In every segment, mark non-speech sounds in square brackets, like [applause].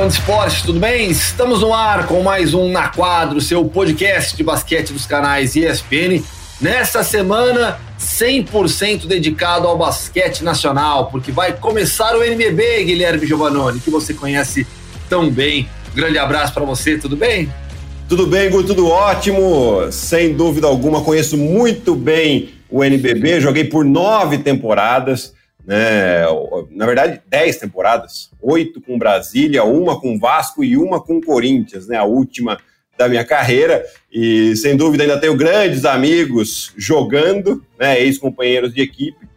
fã de esporte, tudo bem? Estamos no ar com mais um Na Quadro, seu podcast de basquete dos canais ESPN. Nesta semana, 100% dedicado ao basquete nacional, porque vai começar o NBB, Guilherme Giovannoni, que você conhece tão bem. Grande abraço para você, tudo bem? Tudo bem, Gu, tudo ótimo. Sem dúvida alguma, conheço muito bem o NBB, joguei por nove temporadas né? Na verdade, dez temporadas, oito com Brasília, uma com Vasco e uma com Corinthians, né? A última da minha carreira e sem dúvida ainda tenho grandes amigos jogando, né? Ex-companheiros de equipe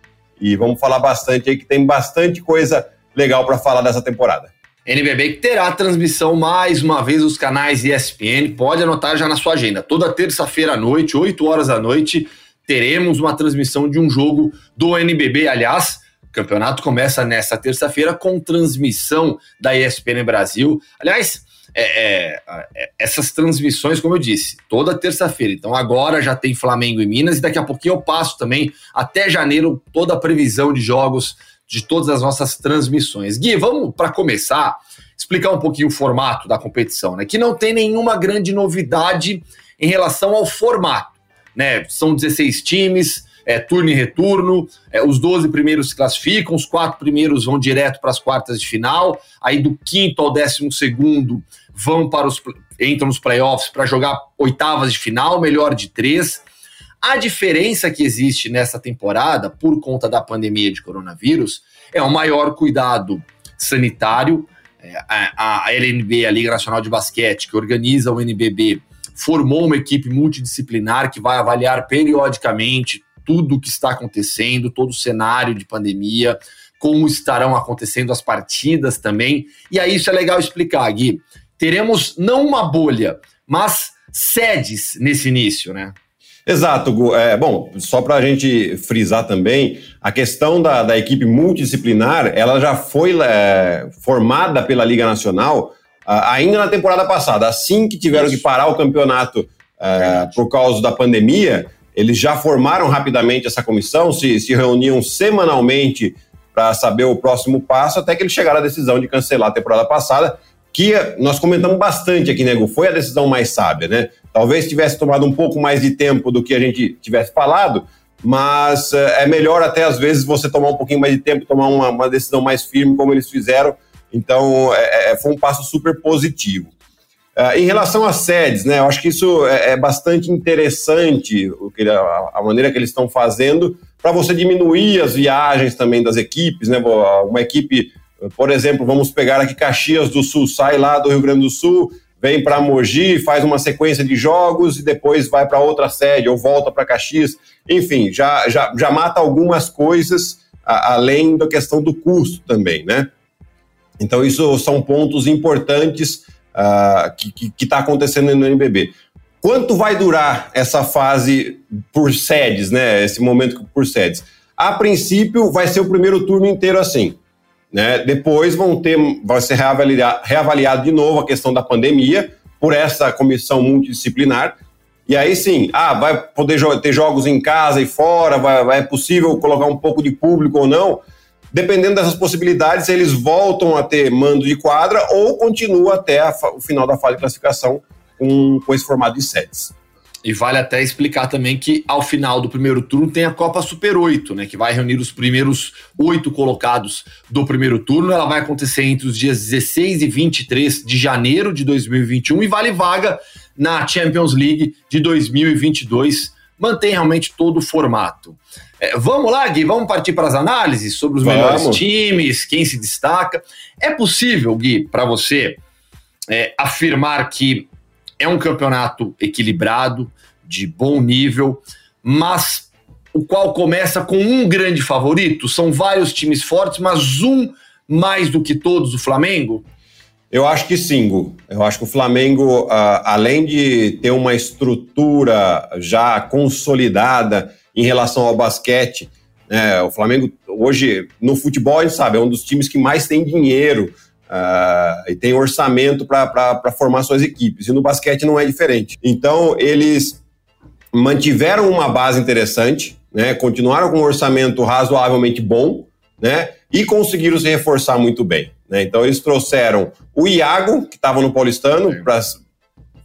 e vamos falar bastante aí que tem bastante coisa legal para falar dessa temporada. NBB que terá transmissão mais uma vez nos canais ESPN, pode anotar já na sua agenda. Toda terça-feira à noite, 8 horas da noite, teremos uma transmissão de um jogo do NBB. Aliás, campeonato começa nesta terça-feira com transmissão da ESPN Brasil. Aliás, é, é, é, essas transmissões, como eu disse, toda terça-feira. Então agora já tem Flamengo e Minas e daqui a pouquinho eu passo também até janeiro toda a previsão de jogos de todas as nossas transmissões. Gui, vamos para começar explicar um pouquinho o formato da competição, né? Que não tem nenhuma grande novidade em relação ao formato, né? São 16 times, é, turno e retorno. É, os 12 primeiros se classificam, os quatro primeiros vão direto para as quartas de final. Aí do quinto ao décimo segundo vão para os entram nos playoffs para jogar oitavas de final, melhor de três. A diferença que existe nessa temporada, por conta da pandemia de coronavírus, é o maior cuidado sanitário. É, a, a LNB, a Liga Nacional de Basquete, que organiza o NBB, formou uma equipe multidisciplinar que vai avaliar periodicamente tudo o que está acontecendo, todo o cenário de pandemia, como estarão acontecendo as partidas também. E aí isso é legal explicar, Gui. Teremos não uma bolha, mas sedes nesse início, né? Exato, Gu. É, bom, só para a gente frisar também, a questão da, da equipe multidisciplinar, ela já foi é, formada pela Liga Nacional ainda na temporada passada. Assim que tiveram Isso. que parar o campeonato é, por causa da pandemia, eles já formaram rapidamente essa comissão, se, se reuniam semanalmente para saber o próximo passo, até que eles chegaram à decisão de cancelar a temporada passada, que nós comentamos bastante aqui, nego, foi a decisão mais sábia, né? Talvez tivesse tomado um pouco mais de tempo do que a gente tivesse falado, mas é melhor até às vezes você tomar um pouquinho mais de tempo, tomar uma, uma decisão mais firme, como eles fizeram. Então, é, é, foi um passo super positivo. Uh, em relação às sedes, né, eu acho que isso é, é bastante interessante, o que, a, a, maneira que eles estão fazendo, para você diminuir as viagens também das equipes. Né, uma equipe, por exemplo, vamos pegar aqui Caxias do Sul, sai lá do Rio Grande do Sul, vem para Mogi, faz uma sequência de jogos e depois vai para outra sede ou volta para Caxias. Enfim, já, já, já mata algumas coisas, a, além da questão do custo também, né? Então, isso são pontos importantes uh, que está acontecendo no NBB. Quanto vai durar essa fase por sedes, né? Esse momento por sedes? A princípio, vai ser o primeiro turno inteiro assim. Né? Depois vão ter, vai ser reavaliado, reavaliado de novo a questão da pandemia por essa comissão multidisciplinar. E aí sim, ah, vai poder ter jogos em casa e fora, vai, vai, é possível colocar um pouco de público ou não dependendo dessas possibilidades, eles voltam a ter mando de quadra ou continua até a, o final da fase de classificação com, com esse formato de sets. E vale até explicar também que ao final do primeiro turno tem a Copa Super 8, né? Que vai reunir os primeiros oito colocados do primeiro turno. Ela vai acontecer entre os dias 16 e 23 de janeiro de 2021 e vale vaga na Champions League de 2022. Mantém realmente todo o formato. É, vamos lá, Gui, vamos partir para as análises sobre os vamos. melhores times, quem se destaca. É possível, Gui, para você é, afirmar que é um campeonato equilibrado, de bom nível, mas o qual começa com um grande favorito? São vários times fortes, mas um mais do que todos, o Flamengo? Eu acho que sim, Gu. Eu acho que o Flamengo, uh, além de ter uma estrutura já consolidada em relação ao basquete. É, o Flamengo, hoje, no futebol, a gente sabe, é um dos times que mais tem dinheiro uh, e tem orçamento para formar suas equipes. E no basquete não é diferente. Então, eles mantiveram uma base interessante, né, continuaram com um orçamento razoavelmente bom, né, e conseguiram se reforçar muito bem. Né? Então eles trouxeram o Iago, que estava no Paulistano, pra,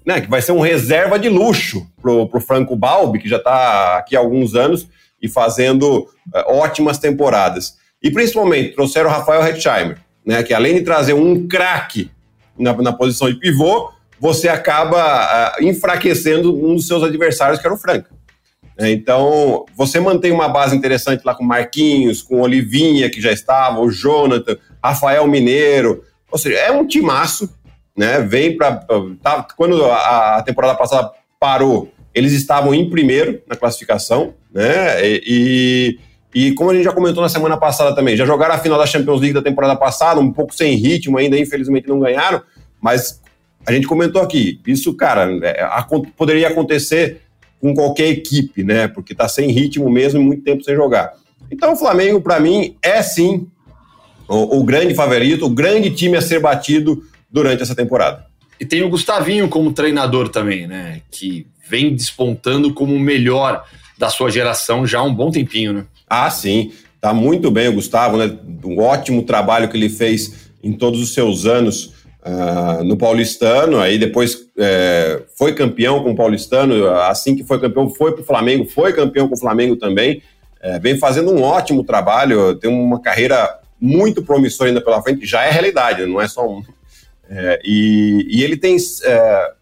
né, que vai ser um reserva de luxo pro, pro Franco Balbi, que já está aqui há alguns anos e fazendo uh, ótimas temporadas. E principalmente trouxeram o Rafael Hetzheimer, né, que além de trazer um craque na, na, posição de pivô, você acaba uh, enfraquecendo um dos seus adversários, que era o Franca. É, então, você mantém uma base interessante lá com Marquinhos, com Olivinha, que já estava, o Jonathan, Rafael Mineiro. Ou seja, é um timaço, né? Vem para. Tá, quando a, a, temporada passada parou, eles estavam em primeiro na classificação, né? E, e, como a gente já comentou na semana passada também, já jogaram a final da Champions League da temporada passada, um pouco sem ritmo ainda, infelizmente não ganharam, mas a gente comentou aqui, isso, cara, é, poderia acontecer com qualquer equipe, né? Porque tá sem ritmo mesmo e muito tempo sem jogar. Então o Flamengo, para mim, é sim o, o, grande favorito, o grande time a ser batido durante essa temporada. E tem o Gustavinho como treinador também, né? Que vem despontando como o melhor da sua geração já há um bom tempinho, né? Ah, sim. Tá muito bem o Gustavo, né? Um ótimo trabalho que ele fez em todos os seus anos uh, no Paulistano, aí depois é, foi campeão com o Paulistano, assim que foi campeão, foi para o Flamengo, foi campeão com o Flamengo também, é, vem fazendo um ótimo trabalho, tem uma carreira muito promissora ainda pela frente, já é realidade, não é só um. É, e, e, ele tem é,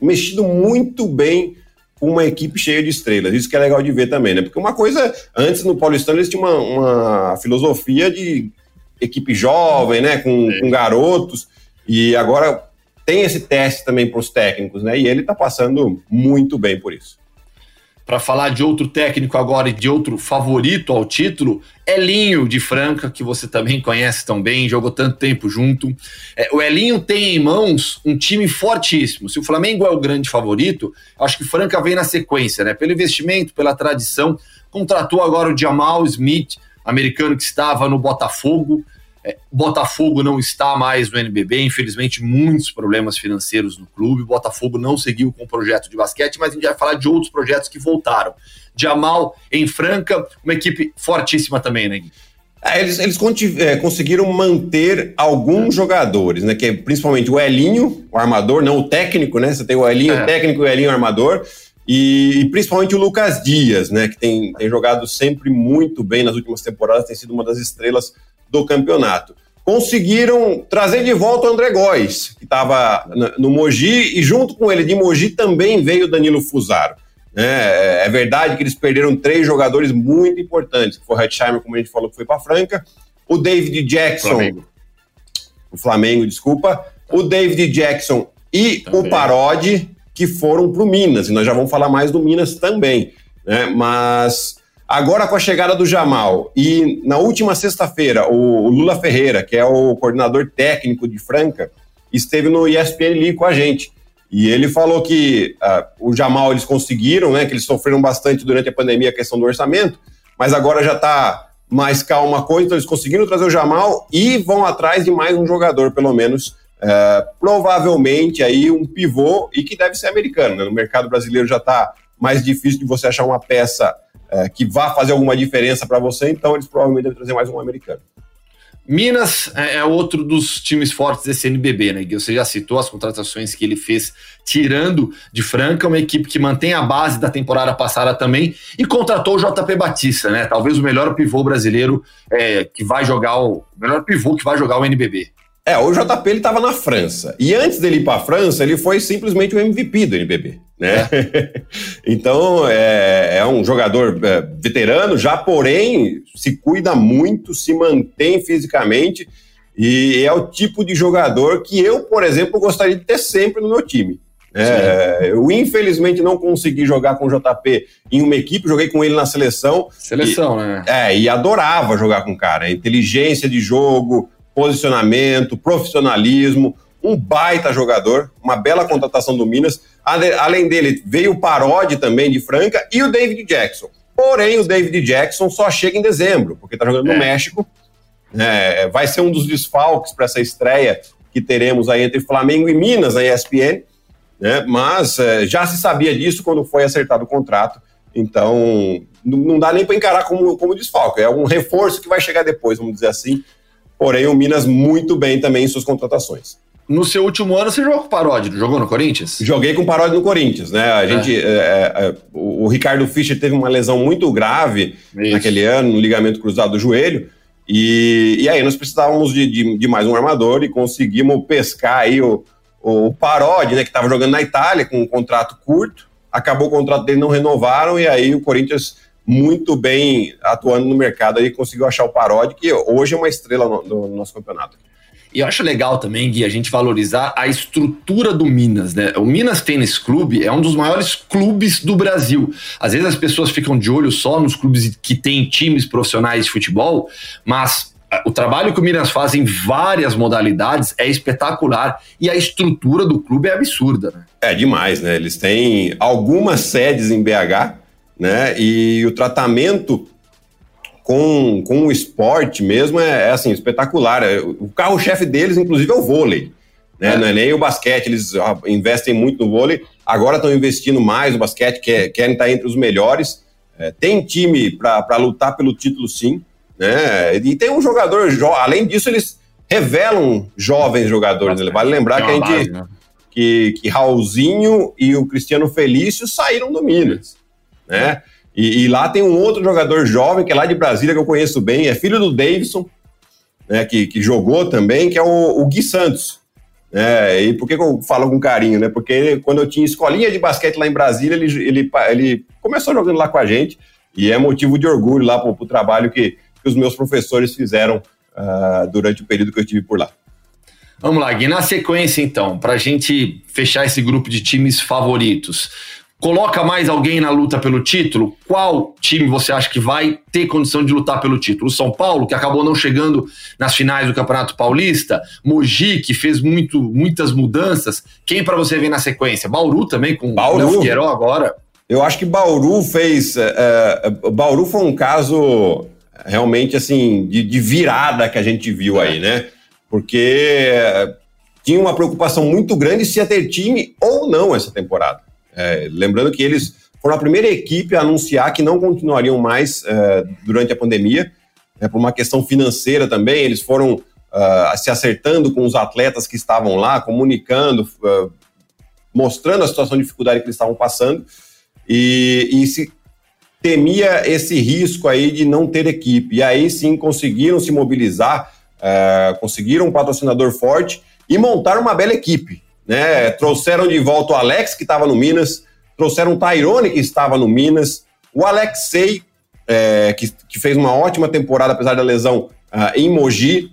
mexido muito bem com uma equipe cheia de estrelas. Isso que é legal de ver também, né? Porque uma coisa, antes no Paulistano eles tinham uma, uma filosofia de equipe jovem, né, com, com garotos, e agora tem esse teste também para os técnicos, né, e ele está passando muito bem por isso. Para falar de outro técnico agora e de outro favorito ao título, Elinho de Franca, que você também conhece tão bem, jogou tanto tempo junto. É, o Elinho tem em mãos um time fortíssimo. Se o Flamengo é o grande favorito, acho que Franca vem na sequência, né? Pelo investimento, pela tradição. Contratou agora o Jamal Smith, americano que estava no Botafogo. É, Botafogo não está mais no NBB, infelizmente, muitos problemas financeiros no clube. Botafogo não seguiu com o projeto de basquete, mas a gente vai falar de outros projetos que voltaram. Jamal em Franca, uma equipe fortíssima também, né, Gui? É, eles, eles é, conseguiram manter alguns jogadores, né? Que é principalmente o Elinho, o armador, não o técnico, né? Você tem o Elinho é. técnico e o Elinho armador. E, e, principalmente o Lucas Dias, né, que tem, tem jogado sempre muito bem nas últimas temporadas, tem sido uma das estrelas do campeonato. Conseguiram trazer de volta o André Góes, que estava no Mogi, e junto com ele de Mogi também veio o Danilo Fusaro. É, é, verdade que eles perderam três jogadores muito importantes, que foi o Hetzheimer, como a gente falou, que foi para Franca, o David Jackson, Flamengo. o Flamengo, desculpa, o David Jackson e também. o Parodi, que foram para o Minas, e nós já vamos falar mais do Minas também. Né? Mas agora com a chegada do Jamal, e na última sexta-feira, o Lula Ferreira, que é o coordenador técnico de Franca, esteve no ESPN ali com a gente. E ele falou que uh, o Jamal eles conseguiram, né? Que eles sofreram bastante durante a pandemia a questão do orçamento, mas agora já está mais calma a coisa, então eles conseguiram trazer o Jamal e vão atrás de mais um jogador, pelo menos, é, provavelmente aí um pivô e que deve ser americano. Né? No mercado brasileiro já está mais difícil de você achar uma peça é, que vá fazer alguma diferença para você, então eles provavelmente devem trazer mais um americano. Minas é, é outro dos times fortes desse NBB, né? Você já citou as contratações que ele fez tirando de Franca, uma equipe que mantém a base da temporada passada também e contratou o JP Batista, né? Talvez o melhor pivô brasileiro é, que vai jogar o, o melhor pivô que vai jogar o NBB. É, o JP ele estava na França. E antes dele ir para a França, ele foi simplesmente o MVP do NBB. Né? É. [laughs] então, é, é, um jogador é, veterano, já porém se cuida muito, se mantém fisicamente e é o tipo de jogador que eu, por exemplo, gostaria de ter sempre no meu time. É, eu infelizmente não consegui jogar com o JP em uma equipe, joguei com ele na seleção. Seleção, e, né? É, e adorava jogar com o cara. Inteligência de jogo, posicionamento, profissionalismo, um baita jogador, uma bela contratação do Minas. Além dele, veio o Parodi também de Franca e o David Jackson. Porém, o David Jackson só chega em dezembro, porque está jogando é. no México. É, vai ser um dos desfalques para essa estreia que teremos aí entre Flamengo e Minas na ESPN. Né? Mas é, já se sabia disso quando foi acertado o contrato. Então, não dá nem para encarar como, como desfalque. É um reforço que vai chegar depois, vamos dizer assim. Porém o Minas muito bem também em suas contratações. No seu último ano, você jogou com o Paródio, jogou no Corinthians? Joguei com o Paródio no Corinthians, né? A gente, é. É, é, o Ricardo Fischer teve uma lesão muito grave Isso. naquele ano, no ligamento cruzado do joelho, e, e aí nós precisávamos de, de, de, mais um armador e conseguimos pescar aí o, o Parodi, né, que estava jogando na Itália com um contrato curto, acabou o contrato dele, não renovaram, e aí o Corinthians muito bem atuando no mercado aí conseguiu achar o Parodi, que hoje é uma estrela no, no nosso campeonato. E eu acho legal também, Gui, a gente valorizar a estrutura do Minas, né? O Minas Tênis Clube é um dos maiores clubes do Brasil. Às vezes as pessoas ficam de olho só nos clubes que têm times profissionais de futebol, mas o trabalho que o Minas faz em várias modalidades é espetacular e a estrutura do clube é absurda, né? É demais, né? Eles têm algumas sedes em BH, né? E o tratamento com, com o esporte mesmo é, é assim, espetacular. É, o carro-chefe deles, inclusive, é o vôlei. Né? É. Não é nem o basquete, eles ah, investem muito no vôlei. Agora estão investindo mais no basquete, quer, querem estar entre os melhores. É, tem time para lutar pelo título, sim. Né? E tem um jogador, além disso, eles revelam jovens jogadores. Né? Vale lembrar que a gente. Base, né? que, que Raulzinho e o Cristiano Felício saíram do Minas. Né? E, e, lá tem um outro jogador jovem, que é lá de Brasília, que eu conheço bem, é filho do Davidson, né, que, que jogou também, que é o, o Gui Santos. É, e por que, que, eu falo com carinho, né? Porque quando eu tinha escolinha de basquete lá em Brasília, ele, ele, ele começou jogando lá com a gente, e é motivo de orgulho lá para o trabalho que, que os meus professores fizeram uh, durante o período que eu estive por lá. Vamos lá, Gui, na sequência então, para a gente fechar esse grupo de times favoritos. Coloca mais alguém na luta pelo título? Qual time você acha que vai ter condição de lutar pelo título? O São Paulo, que acabou não chegando nas finais do Campeonato Paulista, Mogi, que fez muito, muitas mudanças. Quem para você ver na sequência? Bauru também, com Bauru. o Figueiró agora. Eu acho que Bauru fez. Uh, Bauru foi um caso realmente assim de, de virada que a gente viu aí, né? Porque tinha uma preocupação muito grande se ia ter time ou não essa temporada. É, lembrando que eles foram a primeira equipe a anunciar que não continuariam mais é, durante a pandemia, né, por uma questão financeira também. Eles foram uh, se acertando com os atletas que estavam lá, comunicando, uh, mostrando a situação de dificuldade que eles estavam passando, e, e se temia esse risco aí de não ter equipe. E aí sim conseguiram se mobilizar, uh, conseguiram um patrocinador forte e montar uma bela equipe né? Trouxeram de volta o Alex, que estava no Minas, trouxeram o Tyrone, que estava no Minas, o Alexei, é, que, que, fez uma ótima temporada, apesar da lesão, uh, em Mogi.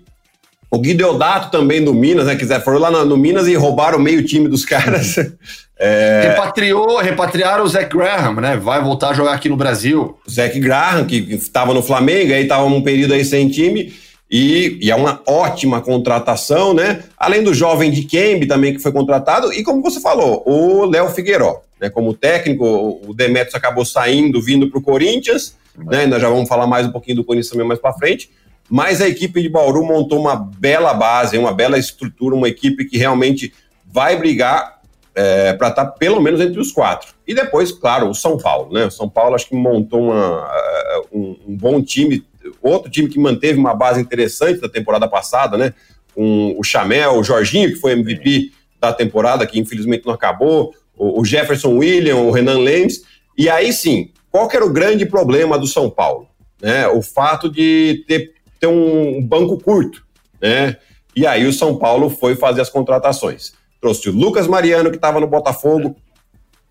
O Guideodato também do Minas, né? Quiser, foram lá no, no Minas e roubaram o meio time dos caras. [laughs] É... Repatriou, repatriaram o Zach Graham, né? Vai voltar a jogar aqui no Brasil. O Zach Graham, que estava no Flamengo, aí estava um período aí sem time. E, e, é uma ótima contratação, né? Além do jovem de Kembe também que foi contratado, e como você falou, o Léo Figueiró, né? Como técnico, o Demetrius acabou saindo, vindo para o Corinthians, né? Nós já vamos falar mais um pouquinho do Corinthians também mais para frente. Mas a equipe de Bauru montou uma bela base, uma bela estrutura, uma equipe que realmente vai brigar é, para estar tá pelo menos entre os quatro. E depois, claro, o São Paulo, né? O São Paulo acho que montou uma, é, um, um bom time, outro time que manteve uma base interessante da temporada passada, né? Com o Chamel, o Jorginho, que foi MVP da temporada, que infelizmente não acabou, o Jefferson William, o Renan Lemes. E aí sim, qual que era o grande problema do São Paulo? Né? O fato de ter, ter um banco curto, né? E aí o São Paulo foi fazer as contratações. Trouxe o Lucas Mariano, que estava no Botafogo,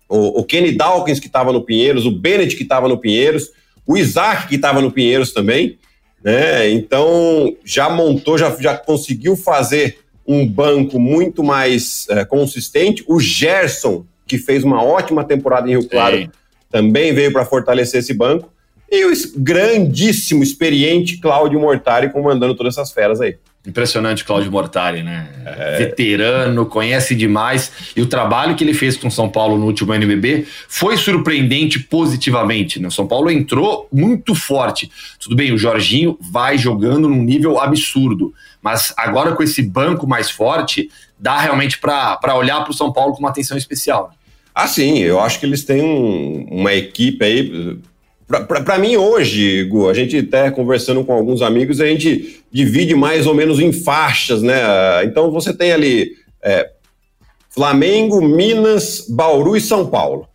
o, o Kenny Dawkins, que estava no Pinheiros, o Bennett, que estava no Pinheiros, o Isaac, que estava no Pinheiros também, né? Então já montou, já, já conseguiu fazer um banco muito mais é, consistente. O Gerson, que fez uma ótima temporada em Rio Claro, Sim. também veio para fortalecer esse banco. E o grandíssimo, experiente Cláudio Mortari comandando todas essas feras aí. Impressionante Cláudio Mortari, né? É. Veterano, conhece demais. E o trabalho que ele fez com São Paulo no último NBB foi surpreendente positivamente. Né? O São Paulo entrou muito forte. Tudo bem, o Jorginho vai jogando num nível absurdo. Mas agora com esse banco mais forte, dá realmente para olhar para o São Paulo com uma atenção especial. Ah, sim. Eu acho que eles têm um, uma equipe aí Para mim, hoje, Gu, a gente até conversando com alguns amigos, a gente divide mais ou menos em faixas, né? Então você tem ali é, Flamengo, Minas, Bauru e São Paulo.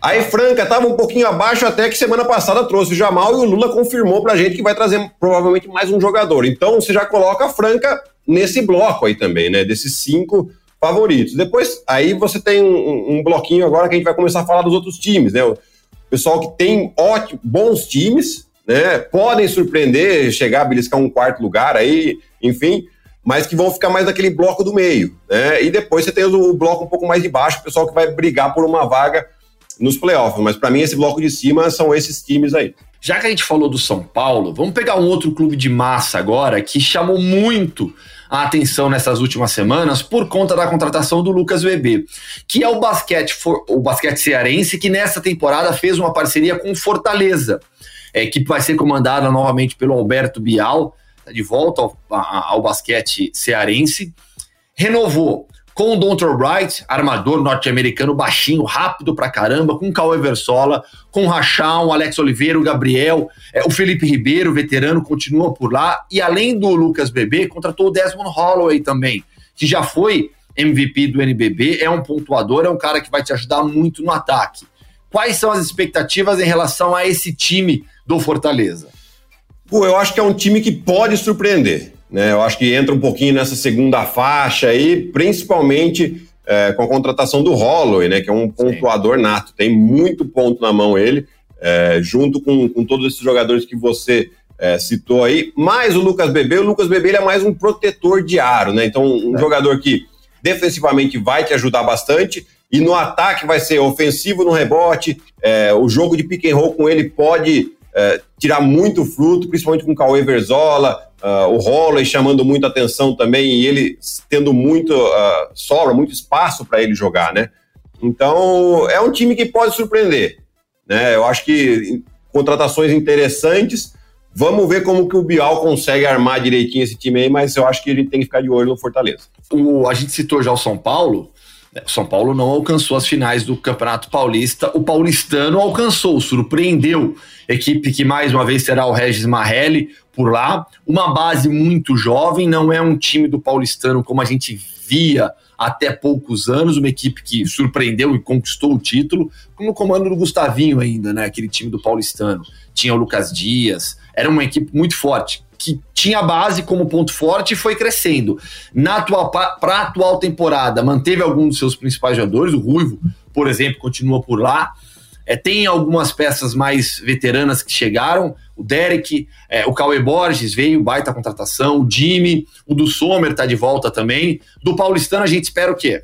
Aí Franca estava um pouquinho abaixo até que semana passada trouxe o Jamal e o Lula confirmou para a gente que vai trazer provavelmente mais um jogador. Então você já coloca a Franca nesse bloco aí também, né? Desses cinco favoritos. Depois, aí você tem um, um bloquinho agora que a gente vai começar a falar dos outros times, né? Pessoal que tem ótimos, bons times, né? Podem surpreender, chegar a beliscar um quarto lugar aí, enfim, mas que vão ficar mais naquele bloco do meio, né? E depois você tem o bloco um pouco mais de baixo, o pessoal que vai brigar por uma vaga nos playoffs. Mas para mim, esse bloco de cima são esses times aí. Já que a gente falou do São Paulo, vamos pegar um outro clube de massa agora que chamou muito a atenção nessas últimas semanas por conta da contratação do Lucas Bebê, que é o basquete, o basquete cearense que nessa temporada fez uma parceria com Fortaleza. É, que vai ser comandada novamente pelo Alberto Bial, tá de volta ao, ao basquete cearense. Renovou com o Dontor Bright, armador norte-americano baixinho, rápido pra caramba, com Cauê Versola, com Rachão, Alex Oliveira, o Gabriel, é, o Felipe Ribeiro, veterano, continua por lá. E além do Lucas Bebê, contratou o Desmond Holloway também, que já foi MVP do NBB, é um pontuador, é um cara que vai te ajudar muito no ataque. Quais são as expectativas em relação a esse time do Fortaleza? Pô, eu acho que é um time que pode surpreender. Né? Eu acho que entra um pouquinho nessa segunda faixa aí, principalmente é, com a contratação do Holloway, né? Que é um pontuador Sim. nato, tem muito ponto na mão ele, é, junto com, com todos esses jogadores que você é, citou aí. Mais o Lucas Bebê, o Lucas Bebê é mais um protetor de aro, né? Então, um é. jogador que defensivamente vai te ajudar bastante e no ataque vai ser ofensivo no rebote. É, o jogo de pick and roll com ele pode é, tirar muito fruto, principalmente com o Cauê Verzola, uh, o Holloway chamando muito atenção também e ele tendo muito uh, sobra, muito espaço para ele jogar, né? Então é um time que pode surpreender, né? Eu acho que contratações interessantes. Vamos ver como que o Bial consegue armar direitinho esse time aí, mas eu acho que ele tem que ficar de olho no Fortaleza. O, a gente citou já o São Paulo. O São Paulo não alcançou as finais do Campeonato Paulista. O paulistano alcançou, surpreendeu. Equipe que mais uma vez será o Regis Marrelli por lá. Uma base muito jovem, não é um time do paulistano como a gente via até poucos anos, uma equipe que surpreendeu e conquistou o título, no comando do Gustavinho ainda, né? Aquele time do paulistano. Tinha o Lucas Dias, era uma equipe muito forte que tinha base como ponto forte e foi crescendo. Na atual para a atual temporada, manteve alguns dos seus principais jogadores, o Ruivo, por exemplo, continua por lá. É, tem algumas peças mais veteranas que chegaram, o Derek, é, o Cauê Borges veio, baita contratação, o Jimmy, o do Sommer tá de volta também. Do Paulistano a gente espera o quê?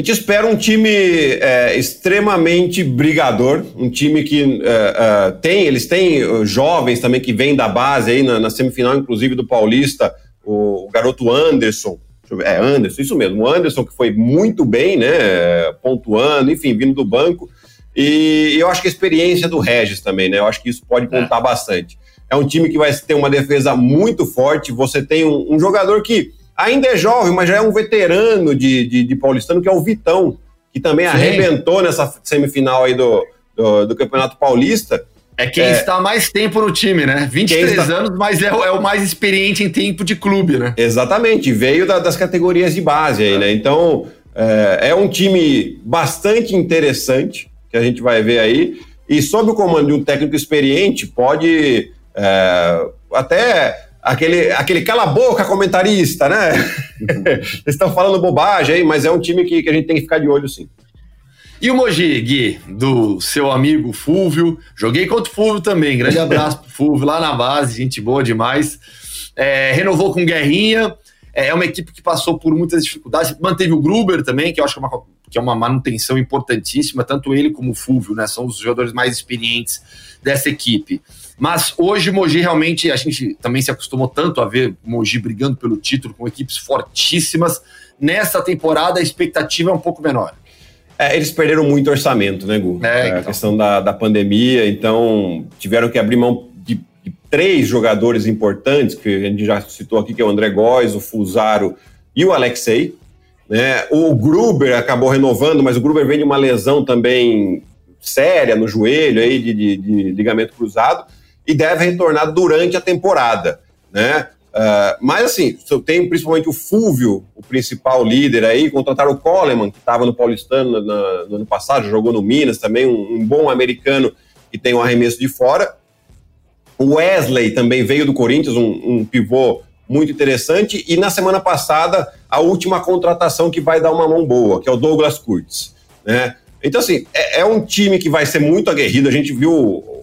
A gente espera um time é, extremamente brigador, um time que é, é, tem, eles têm uh, jovens também que vêm da base aí na, na semifinal, inclusive do Paulista, o, o, garoto Anderson, é Anderson, isso mesmo, o Anderson que foi muito bem, né, pontuando, enfim, vindo do banco, e eu acho que a experiência do Regis também, né, eu acho que isso pode é. contar bastante. É um time que vai ter uma defesa muito forte, você tem um, um jogador que ainda é jovem, mas já é um veterano de, de, de paulistano, que é o Vitão, que também Sim. arrebentou nessa semifinal aí do, do, do Campeonato Paulista. É quem é, está mais tempo no time, né? 23 está... anos, mas é o, é o, mais experiente em tempo de clube, né? Exatamente, veio da, das categorias de base aí, né? Então, é, é, um time bastante interessante que a gente vai ver aí. E sob o comando de um técnico experiente, pode é, até aquele, aquele cala-boca comentarista, né? [laughs] Eles estão falando bobagem aí, mas é um time que, que a gente tem que ficar de olho sim. E o Mogi, Gui, do seu amigo Fúvio. Joguei contra o Fúvio também. Grande [laughs] abraço pro Fúvio, lá na base, gente boa demais. É, renovou com Guerrinha. É, é uma equipe que passou por muitas dificuldades. Manteve o Gruber também, que eu acho que é uma, que é uma manutenção importantíssima. Tanto ele como o Fúvio, né? São os jogadores mais experientes dessa equipe. Mas hoje Mogi realmente, a gente também se acostumou tanto a ver Mogi brigando pelo título com equipes fortíssimas. Nessa temporada a expectativa é um pouco menor. É, eles perderam muito orçamento, né, Gu? É, então. A questão da, da pandemia, então tiveram que abrir mão de, de, três jogadores importantes, que a gente já citou aqui, que é o André Góes, o Fusaro e o Alexei. Né? O Gruber acabou renovando, mas o Gruber vem de uma lesão também séria no joelho aí de, de, de ligamento cruzado e deve retornar durante a temporada, né? Uh, mas assim, tenho principalmente o Fúvio, o principal líder aí, contrataram o Coleman, que estava no Paulistano no, no ano passado, jogou no Minas também, um, um, bom americano que tem um arremesso de fora. O Wesley também veio do Corinthians, um, um pivô muito interessante. E na semana passada, a última contratação que vai dar uma mão boa, que é o Douglas Kurtz. Né? Então, assim, é, é um time que vai ser muito aguerrido. A gente viu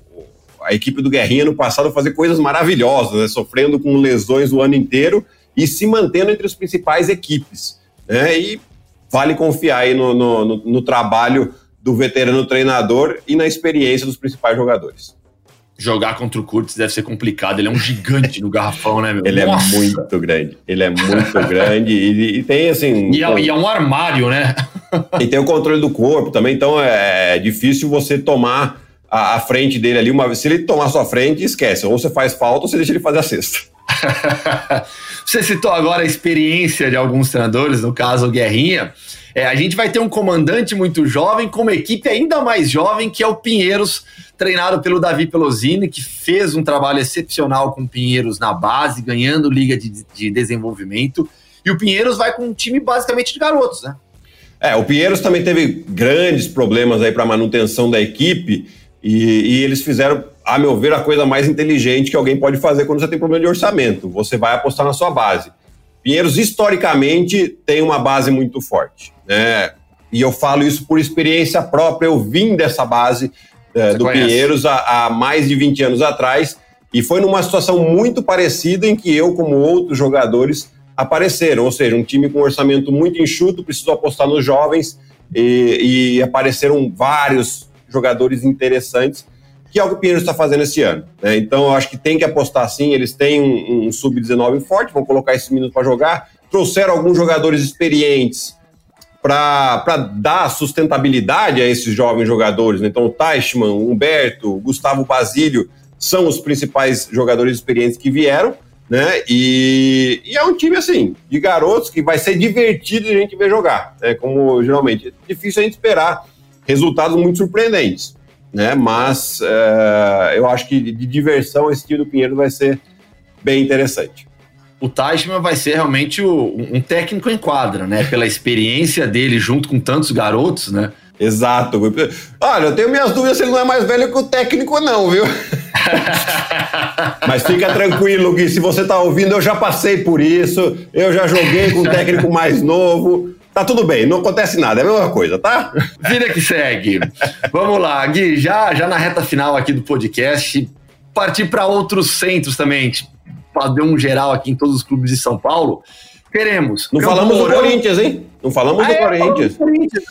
a equipe do Guerrinha no passado fazer coisas maravilhosas, né? sofrendo com lesões o ano inteiro e se mantendo entre as principais equipes. Né? E vale confiar aí no, no, no, no trabalho do veterano treinador e na experiência dos principais jogadores jogar contra o Curtis deve ser complicado. Ele é um gigante no garrafão, né, meu? Ele é Nossa. é muito grande. Ele é muito grande e, e, tem assim. E é, e é, um armário, né? e tem o controle do corpo também, então é difícil você tomar a, a frente dele ali. Uma vez, se ele tomar a sua frente, esquece. Ou você faz falta ou você deixa ele fazer a cesta. [laughs] você citou agora a experiência de alguns treinadores, no caso o Guerrinha. É, a gente vai ter um comandante muito jovem, com uma equipe ainda mais jovem, que é o Pinheiros, treinado pelo Davi Pelosini, que fez um trabalho excepcional com o Pinheiros na base, ganhando liga de, de desenvolvimento. E o Pinheiros vai com um time basicamente de garotos, né? É, o Pinheiros também teve grandes problemas aí para manutenção da equipe e, e, eles fizeram, a meu ver, a coisa mais inteligente que alguém pode fazer quando você tem problema de orçamento. Você vai apostar na sua base. Pinheiros, historicamente, tem uma base muito forte. Né? E eu falo isso por experiência própria. Eu vim dessa base é, do conhece. Pinheiros há, há, mais de 20 anos atrás. E foi numa situação muito parecida em que eu, como outros jogadores, apareceram. Ou seja, um time com um orçamento muito enxuto, precisou apostar nos jovens e, e apareceram vários jogadores interessantes que é o que o Pinheiro está fazendo esse ano. Né? Então, eu acho que tem que apostar sim. Eles têm um, um sub-19 forte, vão colocar esses meninos para jogar. Trouxeram alguns jogadores experientes para dar sustentabilidade a esses jovens jogadores. Né? Então, o Teichmann, o Humberto, o Gustavo Basílio são os principais jogadores experientes que vieram. Né? E, e, é um time assim, de garotos que vai ser divertido a gente ver jogar. Né? Como geralmente é difícil a gente esperar resultados muito surpreendentes né? Mas é, eu acho que de diversão esse time do Pinheiro vai ser bem interessante. O Teichmann vai ser realmente o, um técnico em quadra, né? Pela experiência dele junto com tantos garotos, né? Exato. Olha, eu tenho minhas dúvidas se ele não é mais velho que o técnico, não, viu? [laughs] Mas fica tranquilo, Gui, se você tá ouvindo, eu já passei por isso, eu já joguei com um técnico mais novo. Tá tudo bem, não acontece nada, é a mesma coisa, tá? [laughs] Vida que segue. Vamos lá, Gui, já, já na reta final aqui do podcast, partir para outros centros também, para dar um geral aqui em todos os clubes de São Paulo. Queremos. Não falamos Mourão. do Corinthians, hein? Não falamos ah, do é, Corinthians. Do Corinthians.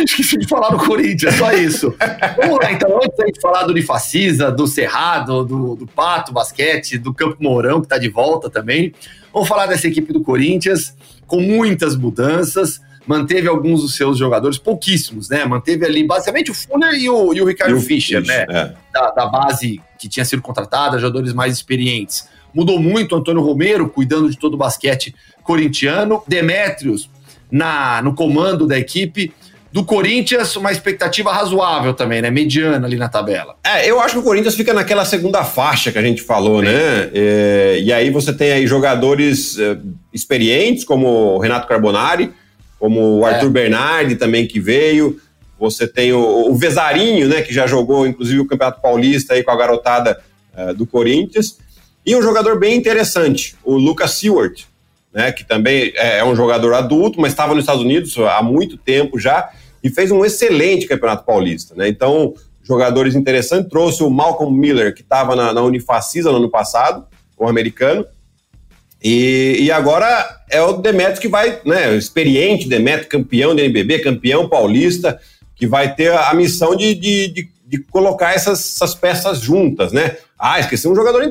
[laughs] Esqueci de falar do Corinthians, só isso. Vamos lá, então, antes de falar do Unifacisa, do Cerrado, do, do Pato Basquete, do Campo Mourão, que está de volta também. Vamos falar dessa equipe do Corinthians, com muitas mudanças manteve alguns dos seus jogadores, pouquíssimos, né? Manteve ali basicamente o Fuller e o, e o Ricardo e o Fischer, Fischer, né? É. Da, da, base que tinha sido contratada, jogadores mais experientes. Mudou muito Antônio Romero, cuidando de todo o basquete corintiano. Demétrios na, no comando da equipe. Do Corinthians, uma expectativa razoável também, né? Mediana ali na tabela. É, eu acho que o Corinthians fica naquela segunda faixa que a gente falou, né? É, e aí você tem aí jogadores é, experientes, como o Renato Carbonari, como o Arthur é. Bernardi também que veio. Você tem o, o, Vezarinho, né, que já jogou inclusive o Campeonato Paulista aí com a garotada uh, do Corinthians. E um jogador bem interessante, o Lucas Seward, né, que também é, é um jogador adulto, mas estava nos Estados Unidos há muito tempo já e fez um excelente Campeonato Paulista. Né? Então, jogadores interessantes. Trouxe o Malcolm Miller, que estava na, na Unifacisa no ano passado, o americano, e, e agora é o Demetrio que vai, né, o experiente Demetrio, campeão do NBB, campeão paulista, que vai ter a, missão de, de, de, de colocar essas, essas, peças juntas, né? Ah, esqueci um jogador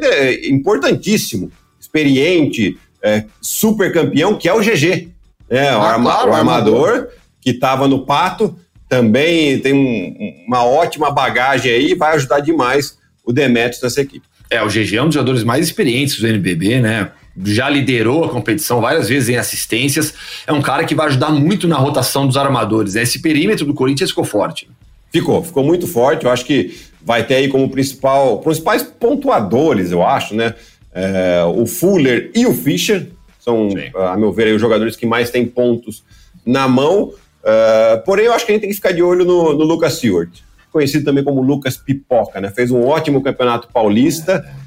importantíssimo, experiente, é, super campeão, que é o GG, né? Ah, o, arma, claro, o armador que estava no Pato, também tem um, uma ótima bagagem aí e vai ajudar demais o Demetrius nessa equipe. É, o GG é um dos jogadores mais experientes do NBB, né? Já liderou a competição várias vezes em assistências. É um cara que vai ajudar muito na rotação dos armadores. Né? Esse perímetro do Corinthians ficou forte. Ficou, ficou muito forte. Eu acho que vai ter aí como principal, principais pontuadores, eu acho, né? É, o Fuller e o Fischer são, Sim. a meu ver, aí, os jogadores que mais têm pontos na mão. Uh, porém, eu acho que a gente tem que ficar de olho no, no Lucas Stewart, conhecido também como Lucas Pipoca, né? Fez um ótimo campeonato paulista. É,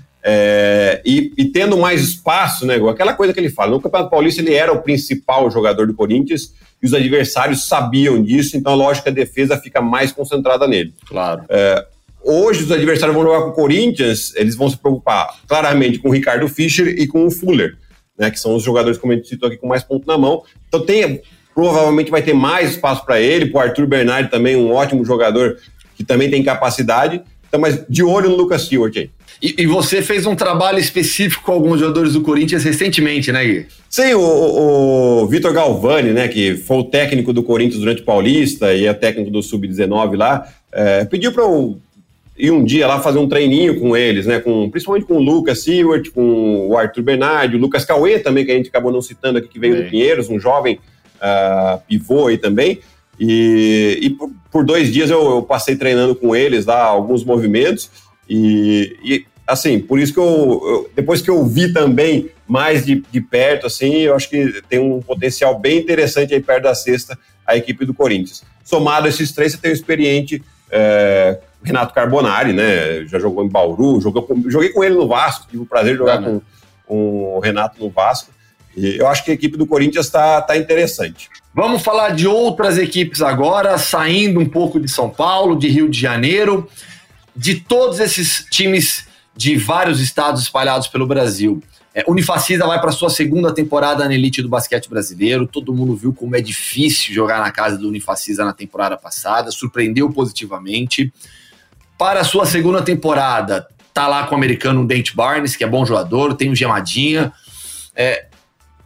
e, e, tendo mais espaço, né? Aquela coisa que ele fala, no Campeonato Paulista ele era o principal jogador do Corinthians e os adversários sabiam disso, então lógico que a defesa fica mais concentrada nele. Claro. É, hoje os adversários vão jogar com o Corinthians, eles vão se preocupar claramente com o Ricardo Fischer e com o Fuller, né? Que são os jogadores, como a gente citou aqui, com mais ponto na mão. Então tem, provavelmente vai ter mais espaço para ele, para o Arthur Bernardi também, um ótimo jogador que também tem capacidade. Então, mas de olho no Lucas Stewart aí. E, e, você fez um trabalho específico com alguns jogadores do Corinthians recentemente, né, Gui? Sim, o, o, Vitor Galvani, né, que foi o técnico do Corinthians durante o Paulista e é técnico do Sub-19 lá, é, pediu para eu ir um dia lá fazer um treininho com eles, né, com, principalmente com o Lucas Stewart, com o Arthur Bernardi, o Lucas Cauê também, que a gente acabou não citando aqui, que veio do Pinheiros, um jovem uh, pivô aí também. E, e por, por, dois dias eu, eu, passei treinando com eles lá, alguns movimentos. E, e assim, por isso que eu, eu, depois que eu vi também mais de, de perto, assim, eu acho que tem um potencial bem interessante aí perto da sexta, a equipe do Corinthians. Somado a esses três, você tem o experiente é, Renato Carbonari, né? Já jogou em Bauru, jogou, joguei com ele no Vasco, tive o prazer de jogar com, com o Renato no Vasco. E eu acho que a equipe do Corinthians está tá interessante. Vamos falar de outras equipes agora, saindo um pouco de São Paulo, de Rio de Janeiro, de todos esses times de vários estados espalhados pelo Brasil. É, Unifacisa vai para sua segunda temporada na elite do basquete brasileiro. Todo mundo viu como é difícil jogar na casa do Unifacisa na temporada passada, surpreendeu positivamente. Para a sua segunda temporada, tá lá com o americano Dente Barnes, que é bom jogador, tem o Gemadinha. É,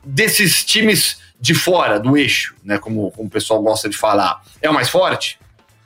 desses times de fora do eixo, né, como, como o pessoal gosta de falar, é o mais forte?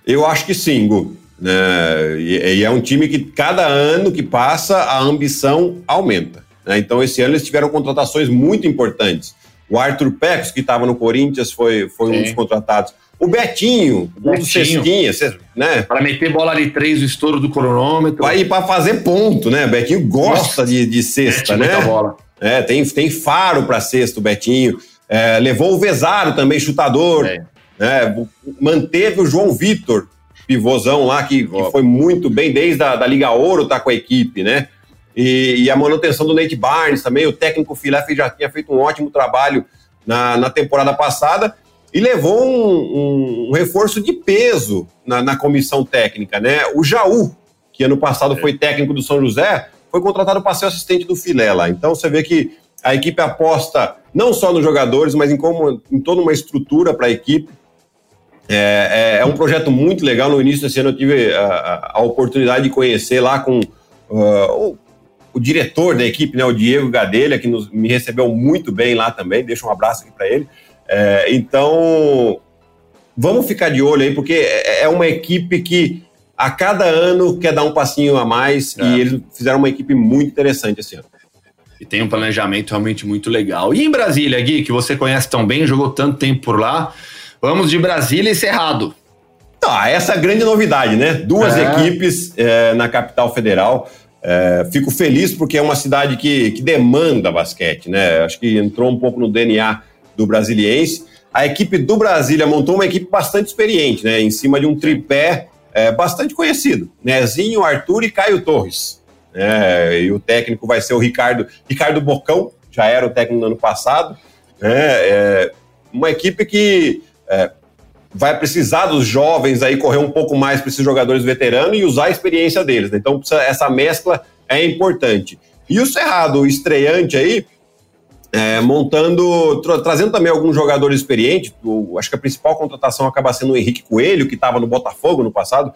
Eu acho que sim, Gu. É, e, e, é um time que cada ano que passa a ambição aumenta. Né? Então esse ano eles tiveram contratações muito importantes. O Arthur Pecos, que estava no Corinthians, foi, foi um dos contratados. O Betinho, o um dos cestinhas, né? Para meter bola de três, o estouro do cronômetro. Para para fazer ponto, né? O Betinho gosta de, de cesta, né? Bola. É, tem, tem faro para cesta o Betinho. É, levou o Vezaro também, chutador. É. Né? Manteve o João Vitor, pivôzão lá, que, que, foi muito bem desde a da Liga Ouro, tá com a equipe, né? E, e, a manutenção do Nate Barnes também, o técnico Filé já tinha feito um ótimo trabalho na, na temporada passada e levou um, um, um reforço de peso na, na, comissão técnica, né? O Jaú, que ano passado é. foi técnico do São José, foi contratado para ser assistente do Filé lá. Então você vê que a equipe aposta não só nos jogadores, mas em, como, em toda uma estrutura para a equipe. É, é, é, um projeto muito legal. No início desse ano eu tive a, a oportunidade de conhecer lá com uh, o, o, diretor da equipe, né, o Diego Gadelha, que nos, me recebeu muito bem lá também. Deixa um abraço aqui para ele. É, então, vamos ficar de olho aí, porque é, é uma equipe que a cada ano quer dar um passinho a mais é. e eles fizeram uma equipe muito interessante esse ano. E tem um planejamento realmente muito legal. E em Brasília, Gui, que você conhece tão bem, jogou tanto tempo por lá, vamos de Brasília e Cerrado. Ah, essa é a grande novidade, né? Duas é. equipes é, na capital federal. É, fico feliz porque é uma cidade que, que demanda basquete, né? Acho que entrou um pouco no DNA do brasiliense. A equipe do Brasília montou uma equipe bastante experiente, né? Em cima de um tripé é, bastante conhecido. Nezinho, Arthur e Caio Torres. É, e o técnico vai ser o Ricardo, Ricardo Bocão, já era o técnico no ano passado. Né? É, uma equipe que é, vai precisar dos jovens aí correr um pouco mais para esses jogadores veteranos e usar a experiência deles. Né? Então, essa mescla é importante. E o Cerrado, o estreante aí, é, montando, tra trazendo também alguns jogadores experientes. O, acho que a principal contratação acaba sendo o Henrique Coelho, que estava no Botafogo no passado.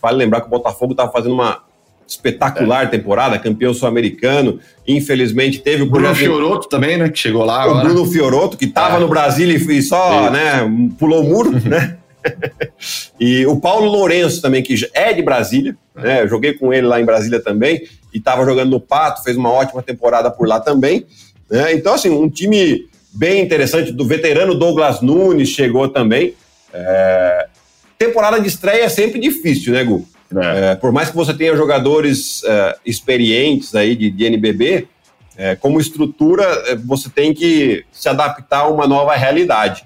Vale lembrar que o Botafogo estava fazendo uma espetacular é. temporada, campeão sul-americano. Infelizmente teve o Bruno Fioroto também, né? Que chegou lá. O agora. Bruno Fioroto, que estava é. no Brasil e só né, pulou o muro, [laughs] né? e o Paulo Lourenço também, que é de Brasília, é. né? Eu joguei com ele lá em Brasília também e estava jogando no Pato, fez uma ótima temporada por lá também. Né? Então, assim, um time bem interessante do veterano Douglas Nunes chegou também. É... temporada de estreia é sempre difícil, né, Gu? É. É, por mais que você tenha jogadores é, experientes aí de, de NBB, é, como estrutura, é, você tem que se adaptar a uma nova realidade.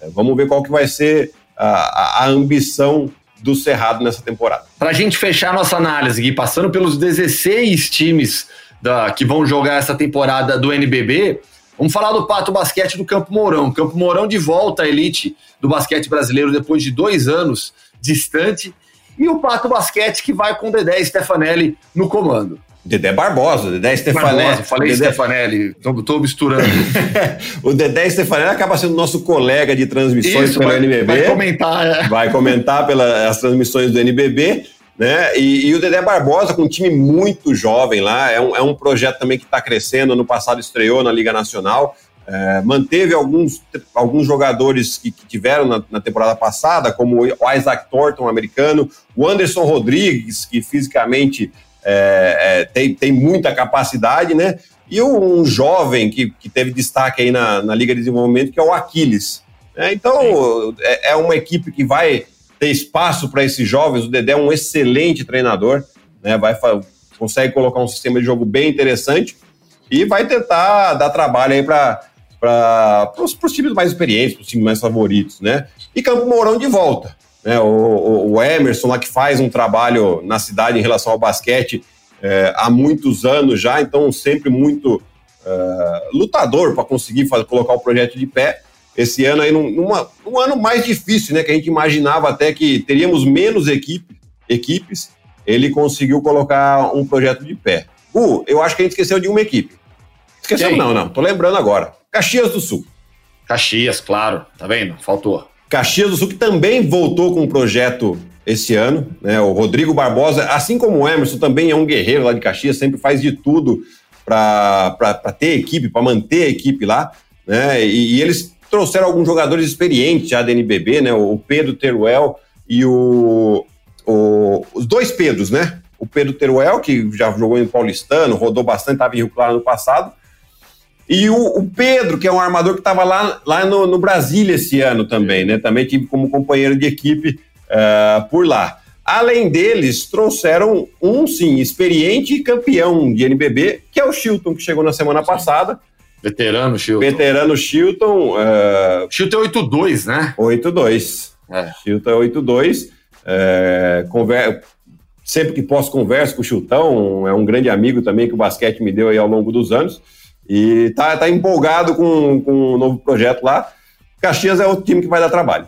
É, vamos ver qual que vai ser a, a ambição do Cerrado nessa temporada. Para a gente fechar nossa análise, Gui, passando pelos 16 times da, que vão jogar essa temporada do NBB, vamos falar do Pato Basquete do Campo Mourão. Campo Mourão de volta à elite do basquete brasileiro depois de dois anos distante. E o Pato Basquete que vai com Dedé Stefanelli no comando. Dedé Barbosa, Dedé Stefanelli. Barbosa, falei Dedé... Stefanelli, tô, misturando. [laughs] o Dedé Stefanelli acaba sendo nosso colega de transmissões Isso, pelo vai, NBB. Vai comentar, é. Vai comentar pelas transmissões do NBB. Né? E, e, o Dedé Barbosa, com um time muito jovem lá, é um, é um projeto também que está crescendo. Ano passado estreou na Liga Nacional. É, manteve alguns, alguns jogadores que, que tiveram na, na, temporada passada, como o Isaac Thornton, americano, o Anderson Rodrigues, que fisicamente é, é, tem, tem muita capacidade, né? E um jovem que, que teve destaque aí na, na Liga de Desenvolvimento, que é o Aquiles. É, então, é, é, uma equipe que vai ter espaço para esses jovens. O Dedé é um excelente treinador, né? Vai, consegue colocar um sistema de jogo bem interessante e vai tentar dar trabalho aí para para os times mais experientes, para os times mais favoritos, né? E Campo Mourão de volta. Né? O, o, Emerson lá que faz um trabalho na cidade em relação ao basquete é, há muitos anos já, então sempre muito é, lutador para conseguir fazer, colocar o projeto de pé. Esse ano aí, num, numa, num ano mais difícil, né? Que a gente imaginava até que teríamos menos equipe, equipes, ele conseguiu colocar um projeto de pé. Uh, eu acho que a gente esqueceu de uma equipe. Esqueceu? Não, não, tô lembrando agora. Caxias do Sul. Caxias, claro, tá vendo? Faltou. Caxias do Sul, que também voltou com um projeto esse ano, né? O Rodrigo Barbosa, assim como o Emerson, também é um guerreiro lá de Caxias, sempre faz de tudo para ter equipe, para manter a equipe lá, né? E, e, eles trouxeram alguns jogadores experientes já da NBB, né? O Pedro Teruel e o, o os dois Pedros, né? O Pedro Teruel, que já jogou em Paulistano, rodou bastante, estava em Rio Claro no passado, e o, o, Pedro, que é um armador que estava lá, lá no, no, Brasília esse ano também, né? Também tive como companheiro de equipe uh, por lá. Além deles, trouxeram um, sim, experiente campeão de NBB, que é o Chilton, que chegou na semana sim. passada. Veterano Chilton. Veterano Chilton. Uh, Chilton é 8-2, né? 8-2. É. Chilton é 8-2. É, conver... Sempre que posso converso com o Chilton, é um grande amigo também que o basquete me deu aí ao longo dos anos. E tá, tá empolgado com, com um novo projeto lá. Caxias é o time que vai dar trabalho.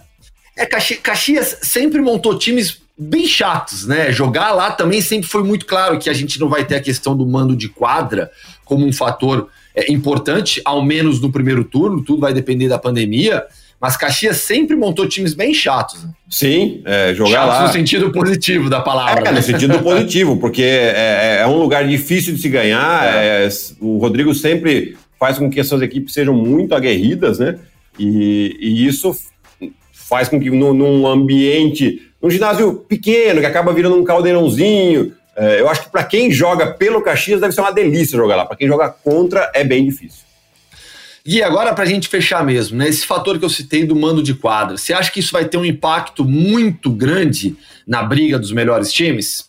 É, Caxias sempre montou times bem chatos, né? Jogar lá também sempre foi muito claro que a gente não vai ter a questão do mando de quadra como um fator é, importante, ao menos no primeiro turno, tudo vai depender da pandemia. Mas Caxias sempre montou times bem chatos. Sim, é, jogar chatos lá. no sentido positivo da palavra. É, né? no sentido [laughs] positivo, porque é, é, é, um lugar difícil de se ganhar. É. É, o Rodrigo sempre faz com que as suas equipes sejam muito aguerridas, né? E, e isso faz com que no, num ambiente, num ginásio pequeno, que acaba virando um caldeirãozinho, é, eu acho que para quem joga pelo Caxias deve ser uma delícia jogar lá. Para quem joga contra é bem difícil. E agora, para a gente fechar mesmo, né, esse fator que eu citei do mando de quadra, você acha que isso vai ter um impacto muito grande na briga dos melhores times?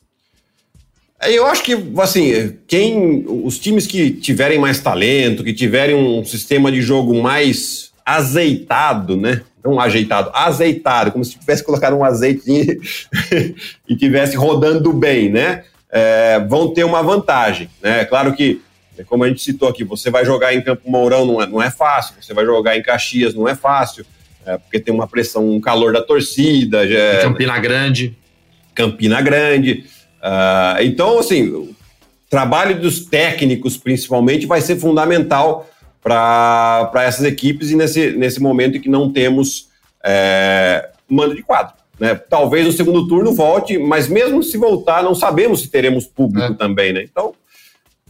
É, eu acho que, assim, quem. Os times que tiverem mais talento, que tiverem um sistema de jogo mais azeitado, né? Não ajeitado, azeitado, como se tivesse colocado um azeitinho [laughs] e tivesse rodando bem, né? É, vão ter uma vantagem, né? Claro que é como a gente citou aqui, você vai jogar em Campo Mourão não é, não é fácil, você vai jogar em Caxias não é fácil, é, porque tem uma pressão, um calor da torcida. Já, é, Campina Grande. Campina Grande. Uh, então, assim, o trabalho dos técnicos, principalmente, vai ser fundamental para essas equipes e nesse, nesse momento em que não temos é, mando de quadro. Né? Talvez no segundo turno volte, mas mesmo se voltar, não sabemos se teremos público é. também, né? Então,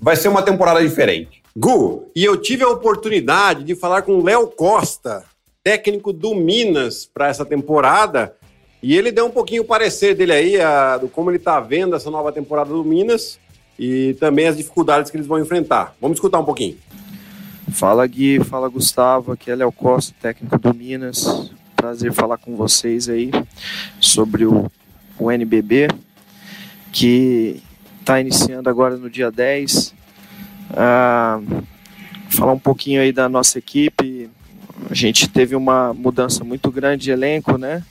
vai ser uma temporada diferente. Gu, e eu tive a oportunidade de falar com o Léo Costa, técnico do Minas para essa temporada, e ele deu um pouquinho o parecer dele aí, a, do como ele está vendo essa nova temporada do Minas e também as dificuldades que eles vão enfrentar. Vamos escutar um pouquinho. Fala Gui, fala Gustavo, aqui é Léo Costa, técnico do Minas. prazer falar com vocês aí sobre o, o NBB, que está iniciando agora no dia 10. Ah, falar um pouquinho aí da nossa equipe. A gente teve uma mudança muito grande de elenco, né?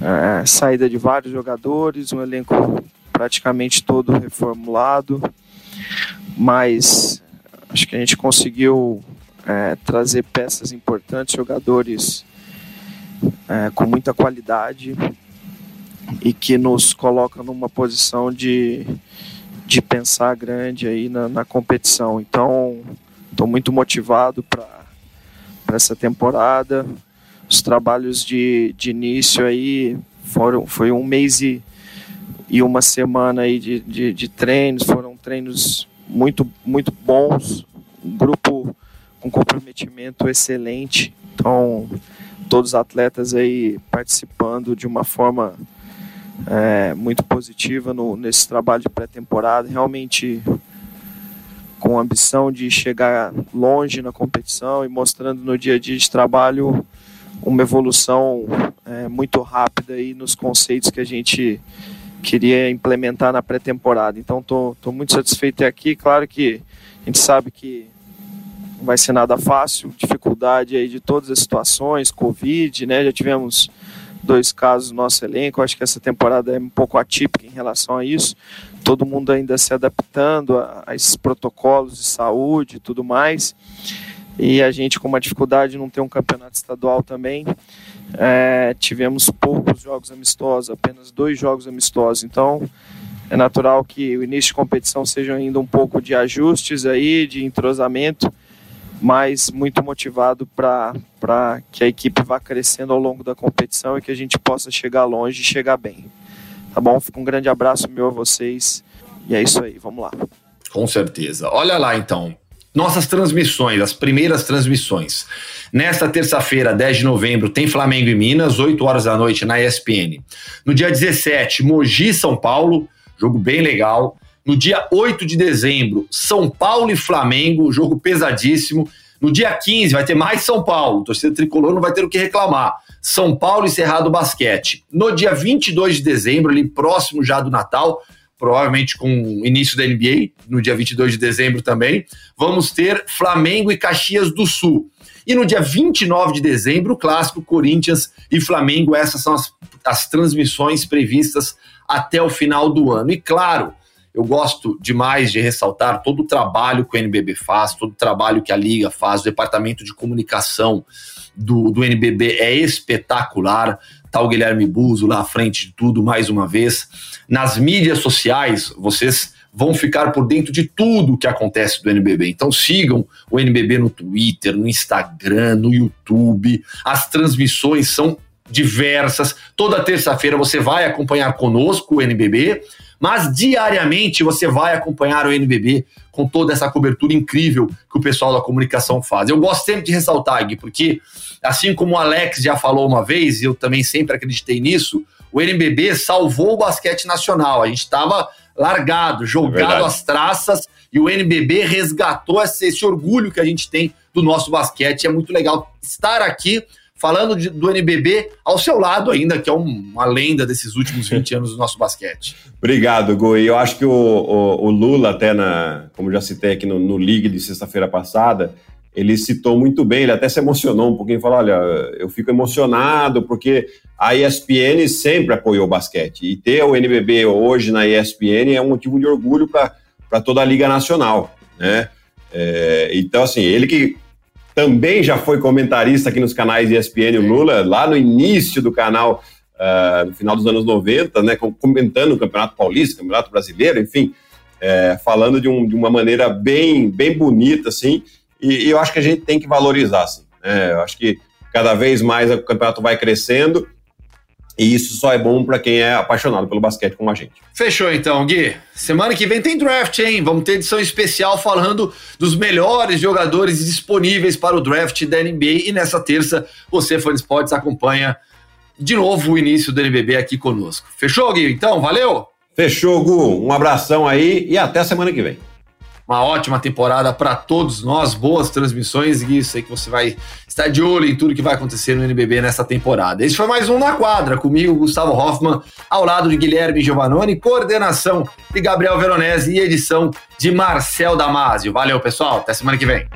Ah, saída de vários jogadores, um elenco praticamente todo reformulado, mas acho que a gente conseguiu é, trazer peças importantes, jogadores é, com muita qualidade e que nos coloca numa posição de, de pensar grande aí na, na competição. Então, estou muito motivado para essa temporada. Os trabalhos de, de início aí foram foi um mês e, e uma semana aí de, de, de treinos, foram treinos muito muito bons, um grupo com comprometimento excelente. Então, todos os atletas aí participando de uma forma é, muito positiva no, nesse trabalho de pré-temporada, realmente com a ambição de chegar longe na competição e mostrando no dia a dia de trabalho uma evolução é, muito rápida aí nos conceitos que a gente queria implementar na pré-temporada. Então estou muito satisfeito aqui. Claro que a gente sabe que não vai ser nada fácil, dificuldade aí de todas as situações, Covid, né? Já tivemos dois casos no nosso elenco. Acho que essa temporada é um pouco atípica em relação a isso. Todo mundo ainda se adaptando a, a esses protocolos de saúde e tudo mais. E a gente com uma dificuldade de não ter um campeonato estadual também. É, tivemos poucos jogos amistosos, apenas dois jogos amistosos. Então é natural que o início de competição seja ainda um pouco de ajustes aí, de entrosamento mas muito motivado para que a equipe vá crescendo ao longo da competição e que a gente possa chegar longe e chegar bem. Tá bom? Fica um grande abraço meu a vocês. E é isso aí, vamos lá. Com certeza. Olha lá então. Nossas transmissões, as primeiras transmissões. Nesta terça-feira, 10 de novembro, tem Flamengo e Minas, 8 horas da noite na ESPN. No dia 17, Mogi São Paulo, jogo bem legal. No dia 8 de dezembro, São Paulo e Flamengo, jogo pesadíssimo. No dia 15 vai ter mais São Paulo, o torcedor tricolor não vai ter o que reclamar. São Paulo e Cerrado Basquete. No dia 22 de dezembro, ali próximo já do Natal, provavelmente com o início da NBA, no dia 22 de dezembro também, vamos ter Flamengo e Caxias do Sul. E no dia 29 de dezembro, o clássico Corinthians e Flamengo. Essas são as, as transmissões previstas até o final do ano. E claro, eu gosto demais de ressaltar todo o trabalho que o NBB faz, todo o trabalho que a Liga faz, o departamento de comunicação do, do NBB é espetacular. Tá o Guilherme Buzo lá à frente de tudo, mais uma vez. Nas mídias sociais, vocês vão ficar por dentro de tudo que acontece do NBB. Então sigam o NBB no Twitter, no Instagram, no YouTube. As transmissões são diversas. Toda terça-feira você vai acompanhar conosco o NBB mas diariamente você vai acompanhar o NBB com toda essa cobertura incrível que o pessoal da comunicação faz. Eu gosto sempre de ressaltar, Gui, porque assim como o Alex já falou uma vez, e eu também sempre acreditei nisso, o NBB salvou o basquete nacional. A gente estava largado, jogado é às traças, e o NBB resgatou esse, esse orgulho que a gente tem do nosso basquete. É muito legal estar aqui falando de, do NBB ao seu lado ainda, que é um, uma lenda desses últimos 20 [laughs] anos do nosso basquete. Obrigado, Goi. Eu acho que o, o, o, Lula, até na, como já citei aqui no, no League de sexta-feira passada, ele citou muito bem, ele até se emocionou um pouquinho, falou, olha, eu fico emocionado porque a ESPN sempre apoiou o basquete, e ter o NBB hoje na ESPN é um motivo de orgulho para toda a Liga Nacional, né? É, então, assim, ele que também já foi comentarista aqui nos canais ESPN, o Lula, lá no início do canal, uh, no final dos anos 90, né, comentando o Campeonato Paulista, Campeonato Brasileiro, enfim, é, falando de, um, de, uma maneira bem, bem bonita, assim, e, e, eu acho que a gente tem que valorizar, assim, né, eu acho que cada vez mais o campeonato vai crescendo e isso só é bom para quem é apaixonado pelo basquete como a gente. Fechou então, Gui. Semana que vem tem draft, hein? Vamos ter edição especial falando dos melhores jogadores disponíveis para o draft da NBA. E nessa terça, você, fã esportes, acompanha de novo o início do NBB aqui conosco. Fechou, Gui? Então, valeu? Fechou, Gu. Um abração aí e até semana que vem. Uma ótima temporada para todos nós, boas transmissões e sei que você vai estar de olho em tudo que vai acontecer no NBB nessa temporada. Esse foi mais um Na Quadra, comigo, Gustavo Hoffman, ao lado de Guilherme Giovannoni, coordenação de Gabriel Veronese e edição de Marcel Damasio. Valeu, pessoal, até semana que vem.